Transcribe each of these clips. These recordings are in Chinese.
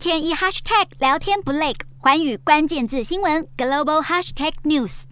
天一 hashtag 聊天不累，寰宇关键字新闻 global hashtag news。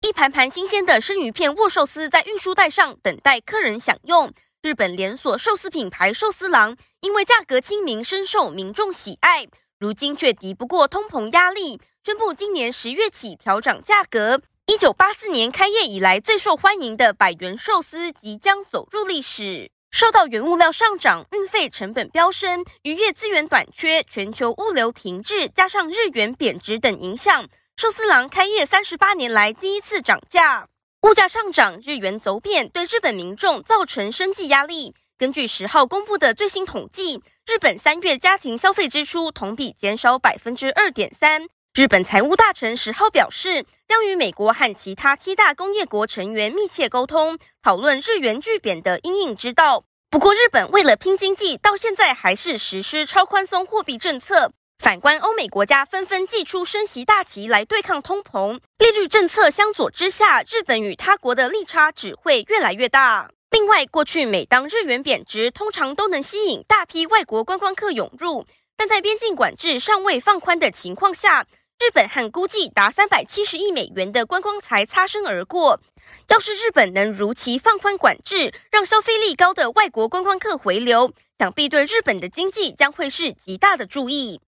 一盘盘新鲜的生鱼片握寿司在运输带上等待客人享用。日本连锁寿司品牌寿司郎因为价格亲民，深受民众喜爱，如今却敌不过通膨压力，宣布今年十月起调涨价格。一九八四年开业以来最受欢迎的百元寿司即将走入历史。受到原物料上涨、运费成本飙升、渔业资源短缺、全球物流停滞，加上日元贬值等影响，寿司郎开业三十八年来第一次涨价。物价上涨，日元走贬，对日本民众造成生计压力。根据十号公布的最新统计，日本三月家庭消费支出同比减少百分之二点三。日本财务大臣十号表示，将与美国和其他七大工业国成员密切沟通，讨论日元巨贬的阴影之道。不过，日本为了拼经济，到现在还是实施超宽松货币政策。反观欧美国家，纷纷祭出升息大旗来对抗通膨，利率政策相左之下，日本与他国的利差只会越来越大。另外，过去每当日元贬值，通常都能吸引大批外国观光客涌入，但在边境管制尚未放宽的情况下。日本和估计达三百七十亿美元的观光财擦身而过。要是日本能如期放宽管制，让消费力高的外国观光客回流，想必对日本的经济将会是极大的注意。